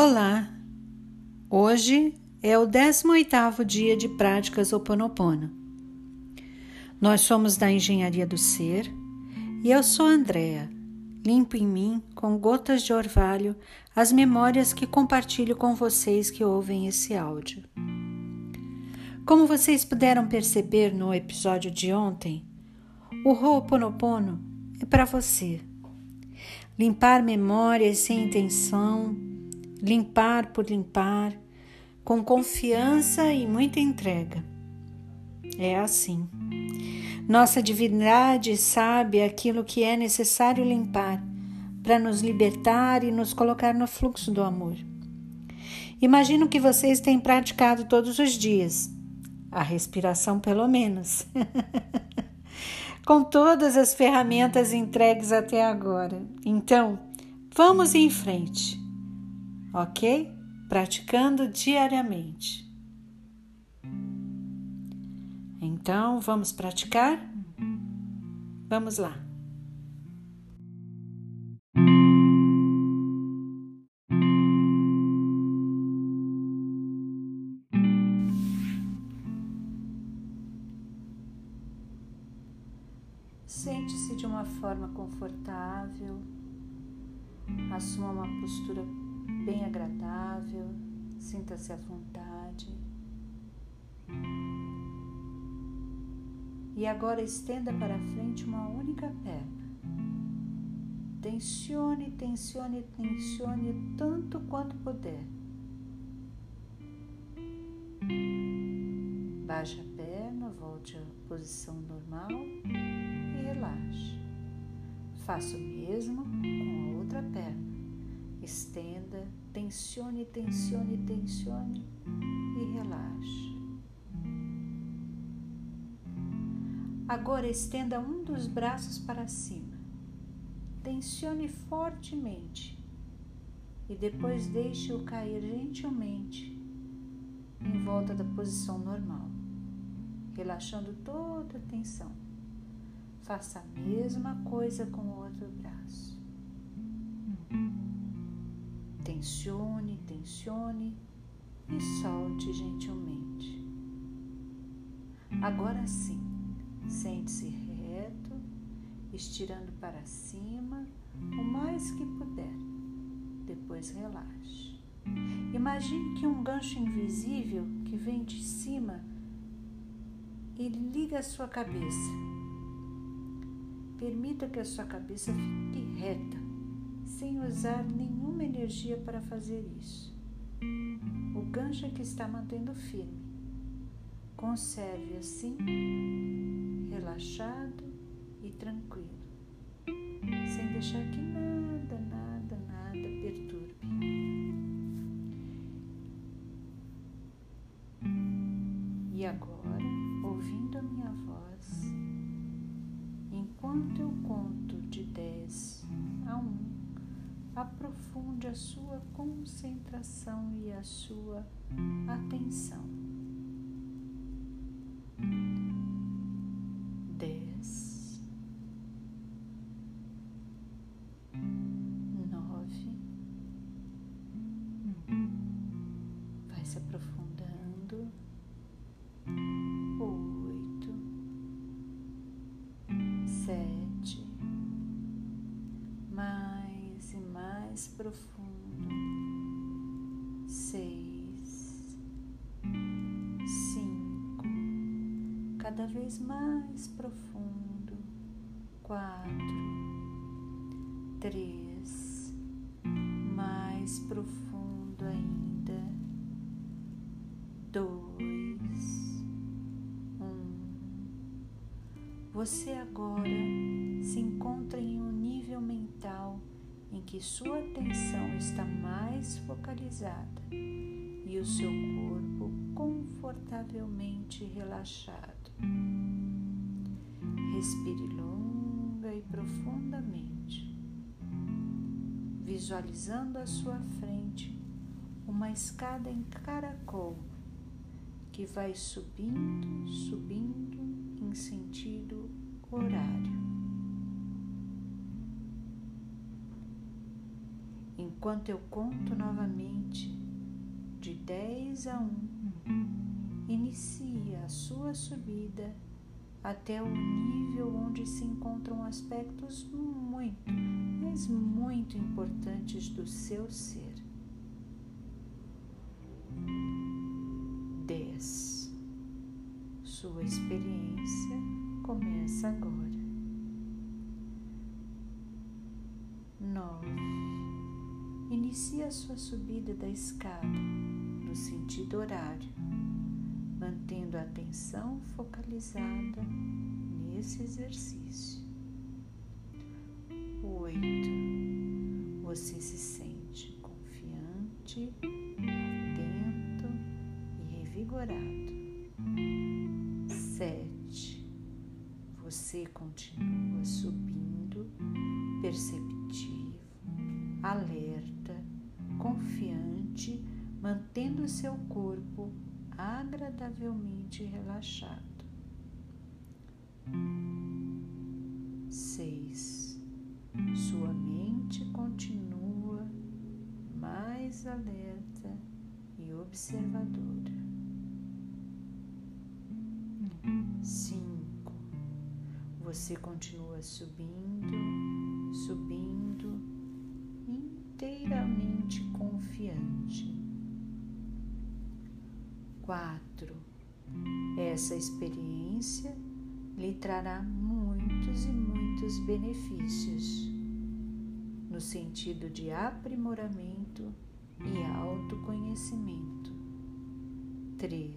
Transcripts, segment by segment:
Olá! Hoje é o 18º dia de práticas Oponopono. Nós somos da Engenharia do Ser e eu sou Andrea. Limpo em mim, com gotas de orvalho, as memórias que compartilho com vocês que ouvem esse áudio. Como vocês puderam perceber no episódio de ontem, o Ho'oponopono é para você. Limpar memórias sem intenção, limpar por limpar, com confiança e muita entrega. É assim. Nossa divindade sabe aquilo que é necessário limpar para nos libertar e nos colocar no fluxo do amor. Imagino que vocês têm praticado todos os dias, a respiração pelo menos, com todas as ferramentas entregues até agora. Então, vamos em frente ok? Praticando diariamente. Então, vamos praticar? Vamos lá. Sente-se de uma forma confortável, assuma uma postura bem agradável, sinta-se à vontade. E agora estenda para frente uma única perna. Tensione, tensione, tensione tanto quanto puder. Baixe a perna, volte à posição normal e relaxe. Faça o mesmo com a outra perna. Estenda, tensione, tensione, tensione e relaxe. Agora estenda um dos braços para cima. Tensione fortemente e depois deixe-o cair gentilmente em volta da posição normal, relaxando toda a tensão. Faça a mesma coisa com o outro braço. Tensione, tensione e solte gentilmente. Agora sim, sente-se reto, estirando para cima o mais que puder. Depois relaxe. Imagine que um gancho invisível que vem de cima e liga a sua cabeça. Permita que a sua cabeça fique reta sem usar nenhuma energia para fazer isso. O gancho é que está mantendo firme. Conserve assim, relaxado e tranquilo, sem deixar que nada, nada, nada perturbe. E agora, ouvindo a minha voz, enquanto eu conto de 10 a 1, aprofunde a sua concentração e a sua atenção. Mais profundo. Seis, cinco, cada vez mais profundo. Quatro, três, mais profundo ainda. Dois, um. Você agora se encontra em um em que sua atenção está mais focalizada e o seu corpo confortavelmente relaxado. Respire longa e profundamente, visualizando à sua frente uma escada em caracol que vai subindo, subindo em sentido horário. Enquanto eu conto novamente de 10 a 1, inicia a sua subida até o nível onde se encontram aspectos muito, mas muito importantes do seu ser. 10. Sua experiência começa agora. 9. Inicie a sua subida da escada no sentido horário mantendo a atenção focalizada nesse exercício. Oito. Você se sente confiante, atento e revigorado. Sete. Você continua subindo, perceptivo, alerta, mantendo seu corpo agradavelmente relaxado. Seis. Sua mente continua mais alerta e observadora. Cinco. Você continua subindo, subindo, inteiramente confiante 4. Essa experiência lhe trará muitos e muitos benefícios no sentido de aprimoramento e autoconhecimento. 3.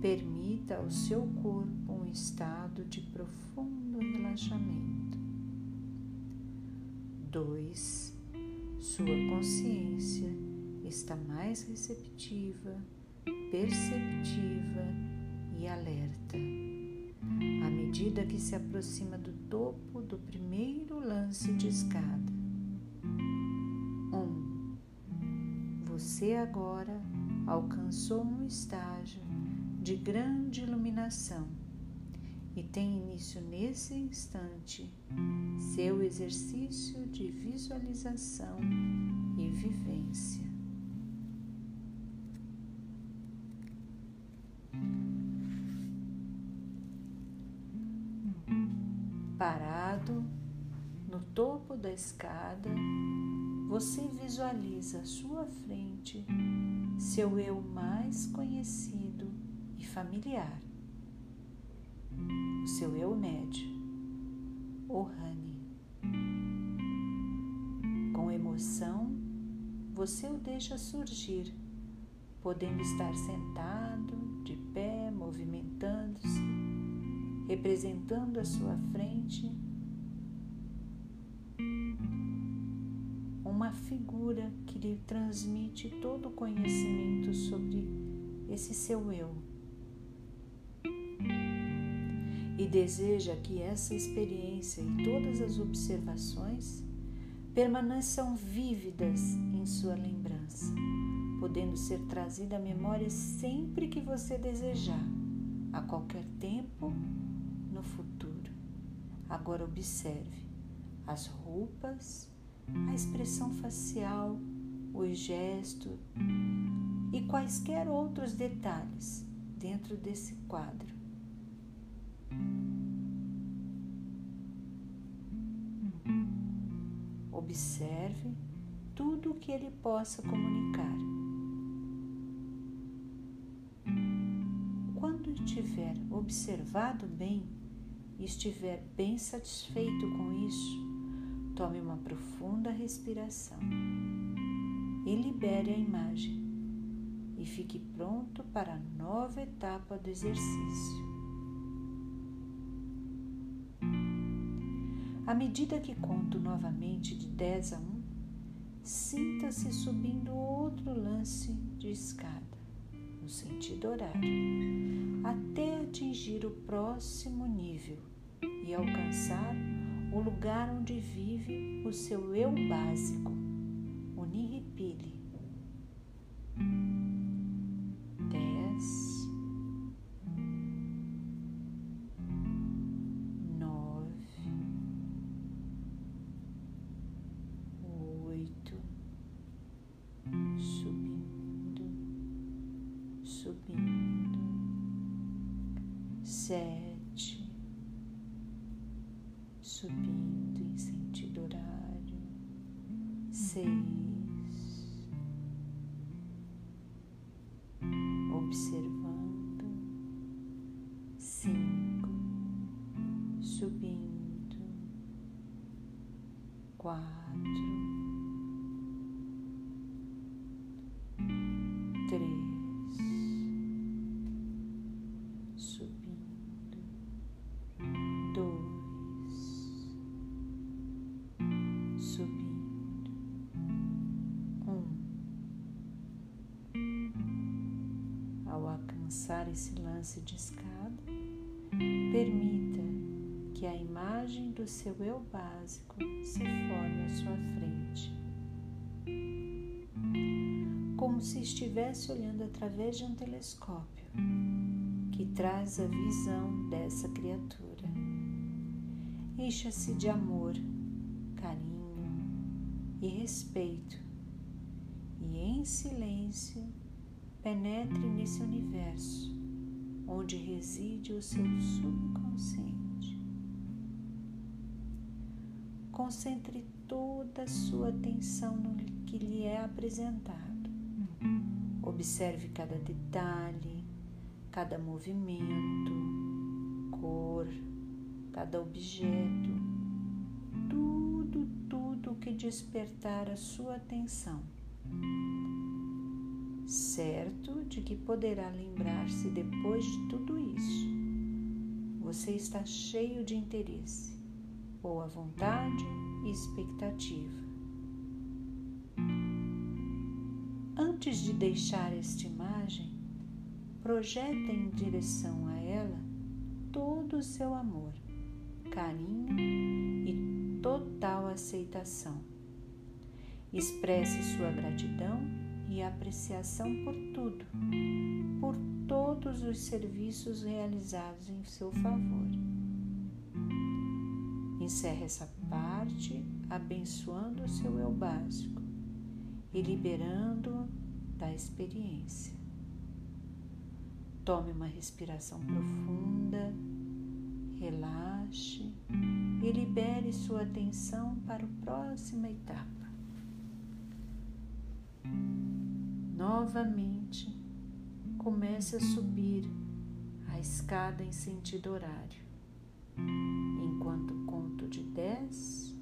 Permita ao seu corpo um estado de profundo relaxamento. 2. Sua consciência está mais receptiva perceptiva e alerta. À medida que se aproxima do topo do primeiro lance de escada. 1. Um, você agora alcançou um estágio de grande iluminação e tem início nesse instante seu exercício de visualização e vivência. Escada, você visualiza à sua frente seu eu mais conhecido e familiar, o seu eu médio, o Rani. Com emoção, você o deixa surgir, podendo estar sentado, de pé, movimentando-se representando à sua frente uma figura que lhe transmite todo o conhecimento sobre esse seu eu. E deseja que essa experiência e todas as observações permaneçam vívidas em sua lembrança, podendo ser trazida à memória sempre que você desejar, a qualquer tempo no futuro. Agora observe as roupas, a expressão facial, os gestos e quaisquer outros detalhes dentro desse quadro. Observe tudo o que ele possa comunicar. Quando tiver observado bem, e estiver bem satisfeito com isso, tome uma profunda respiração e libere a imagem e fique pronto para a nova etapa do exercício. À medida que conto novamente de 10 a 1, sinta-se subindo outro lance de escada no sentido horário, até atingir o próximo nível e alcançar o lugar onde vive o seu eu básico, o Nihipili. 10, 9, 8, subindo, subindo, 7 subindo em sentido horário. Seis, alcançar esse lance de escada, permita que a imagem do seu eu básico se forme à sua frente, como se estivesse olhando através de um telescópio que traz a visão dessa criatura. Encha-se de amor, e respeito, e em silêncio penetre nesse universo onde reside o seu subconsciente. Concentre toda a sua atenção no que lhe é apresentado. Observe cada detalhe, cada movimento, cor, cada objeto, que despertar a sua atenção certo de que poderá lembrar-se depois de tudo isso. Você está cheio de interesse, boa vontade e expectativa. Antes de deixar esta imagem, projeta em direção a ela todo o seu amor, carinho e total aceitação. Expresse sua gratidão e apreciação por tudo, por todos os serviços realizados em seu favor. Encerre essa parte abençoando o seu eu básico e liberando-o da experiência. Tome uma respiração profunda, relaxe e libere sua atenção para a próxima etapa. Novamente, comece a subir a escada em sentido horário, enquanto conto de 10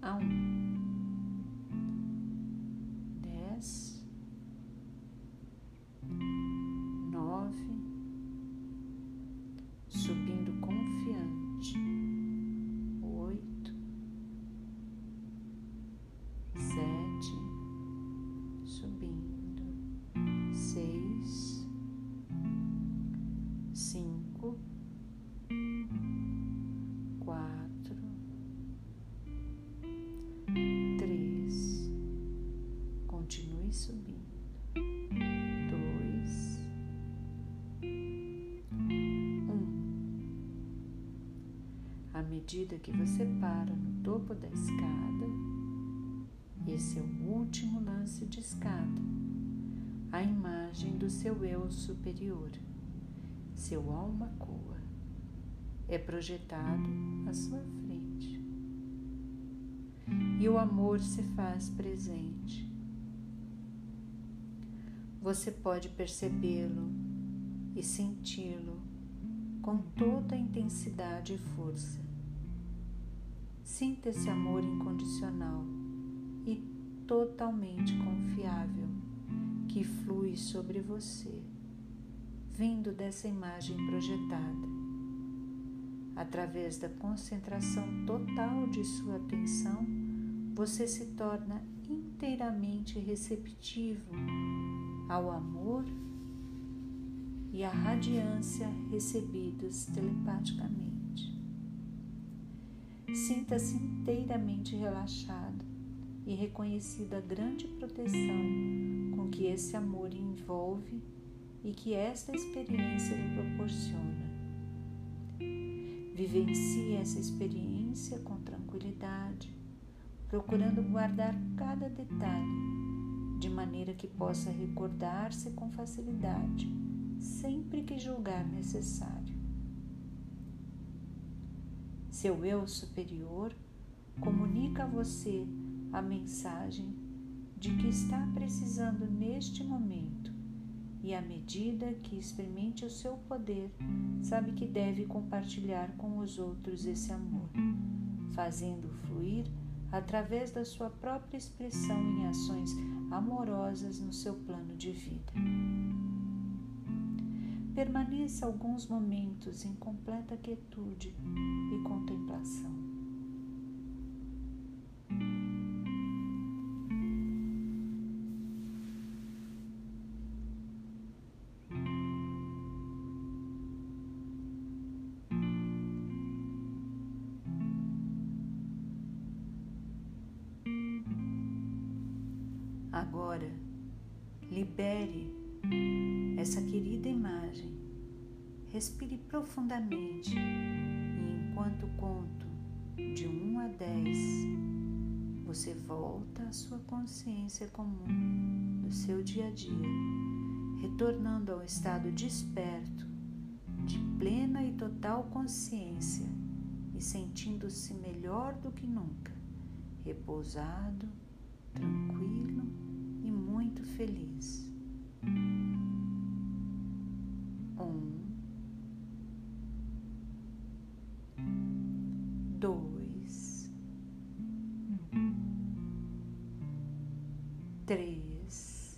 a 1. Continue subindo. Dois, um. À medida que você para no topo da escada, esse é o último lance de escada a imagem do seu eu superior, seu alma coa, é projetado à sua frente. E o amor se faz presente. Você pode percebê-lo e senti-lo com toda a intensidade e força. Sinta esse amor incondicional e totalmente confiável que flui sobre você, vindo dessa imagem projetada. Através da concentração total de sua atenção, você se torna inteiramente receptivo ao amor e à radiância recebidos telepaticamente. Sinta-se inteiramente relaxado e reconhecido a grande proteção com que esse amor envolve e que esta experiência lhe proporciona. Vivencie essa experiência com tranquilidade, procurando guardar cada detalhe, de maneira que possa recordar-se com facilidade, sempre que julgar necessário. Seu eu superior comunica a você a mensagem de que está precisando neste momento e à medida que experimente o seu poder, sabe que deve compartilhar com os outros esse amor, fazendo fluir através da sua própria expressão em ações amorosas no seu plano de vida. Permaneça alguns momentos em completa quietude e contemplação. Agora, libere essa querida imagem. Respire profundamente e enquanto conto de 1 a 10, você volta à sua consciência comum do seu dia a dia, retornando ao estado desperto, de plena e total consciência e sentindo-se melhor do que nunca, repousado, tranquilo e muito feliz. dois, três,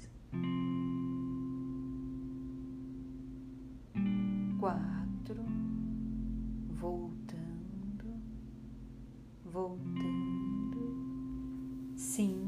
quatro, voltando, voltando, cinco,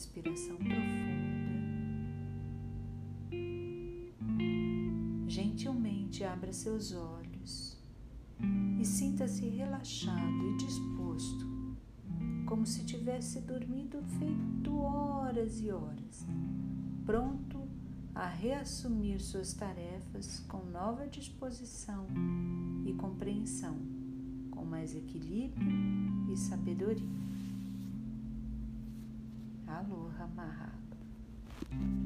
respiração profunda. Gentilmente abra seus olhos e sinta-se relaxado e disposto, como se tivesse dormido feito horas e horas pronto a reassumir suas tarefas com nova disposição e compreensão, com mais equilíbrio e sabedoria. Aloha Mahalo.